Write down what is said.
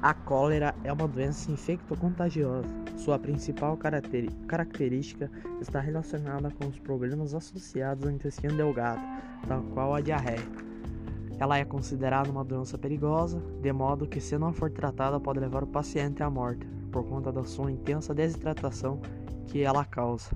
A cólera é uma doença infecto-contagiosa. Sua principal característica está relacionada com os problemas associados ao intestino delgado, tal qual a diarreia. Ela é considerada uma doença perigosa, de modo que, se não for tratada, pode levar o paciente à morte, por conta da sua intensa desidratação que ela causa.